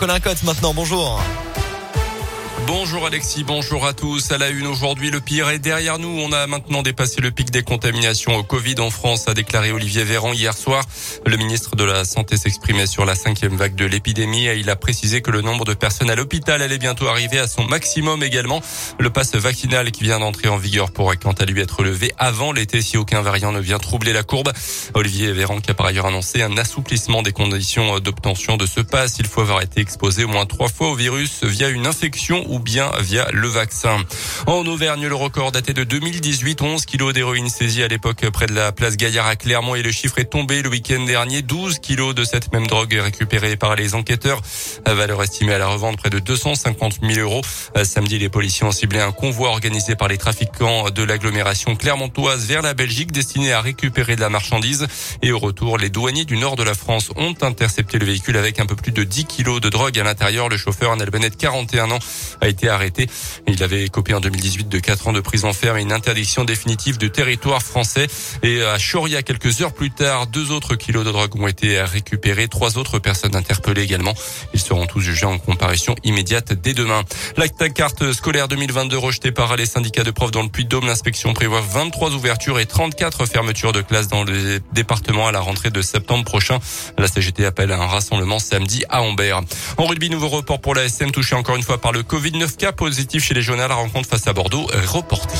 Colin Cotte maintenant, bonjour. Bonjour Alexis, bonjour à tous. À la une aujourd'hui, le pire est derrière nous. On a maintenant dépassé le pic des contaminations au Covid en France, a déclaré Olivier Véran hier soir. Le ministre de la Santé s'exprimait sur la cinquième vague de l'épidémie et il a précisé que le nombre de personnes à l'hôpital allait bientôt arriver à son maximum également. Le passe vaccinal qui vient d'entrer en vigueur pourrait quant à lui être levé avant l'été si aucun variant ne vient troubler la courbe. Olivier Véran qui a par ailleurs annoncé un assouplissement des conditions d'obtention de ce passe. Il faut avoir été exposé au moins trois fois au virus via une infection ou via le vaccin. En Auvergne, le record daté de 2018, 11 kilos d'héroïne saisie à l'époque près de la place Gaillard à Clermont et le chiffre est tombé le week-end dernier. 12 kilos de cette même drogue récupérée par les enquêteurs. À valeur estimée à la revente près de 250 000 euros. Samedi, les policiers ont ciblé un convoi organisé par les trafiquants de l'agglomération clermontoise vers la Belgique destiné à récupérer de la marchandise. Et au retour, les douaniers du nord de la France ont intercepté le véhicule avec un peu plus de 10 kilos de drogue à l'intérieur. Le chauffeur, un Albanais de 41 ans, été arrêté. Il avait écopé en 2018 de 4 ans de prison ferme et une interdiction définitive de territoire français. Et à Choria, quelques heures plus tard, deux autres kilos de drogue ont été récupérés. Trois autres personnes interpellées également. Ils seront tous jugés en comparution immédiate dès demain. La carte scolaire 2022 rejetée par les syndicats de profs dans le Puy-de-Dôme. L'inspection prévoit 23 ouvertures et 34 fermetures de classes dans le département à la rentrée de septembre prochain. La CGT appelle à un rassemblement samedi à Ambert. En rugby, nouveau report pour la SM touché encore une fois par le Covid. 9 cas positifs chez les jeunes à la rencontre face à Bordeaux reporté.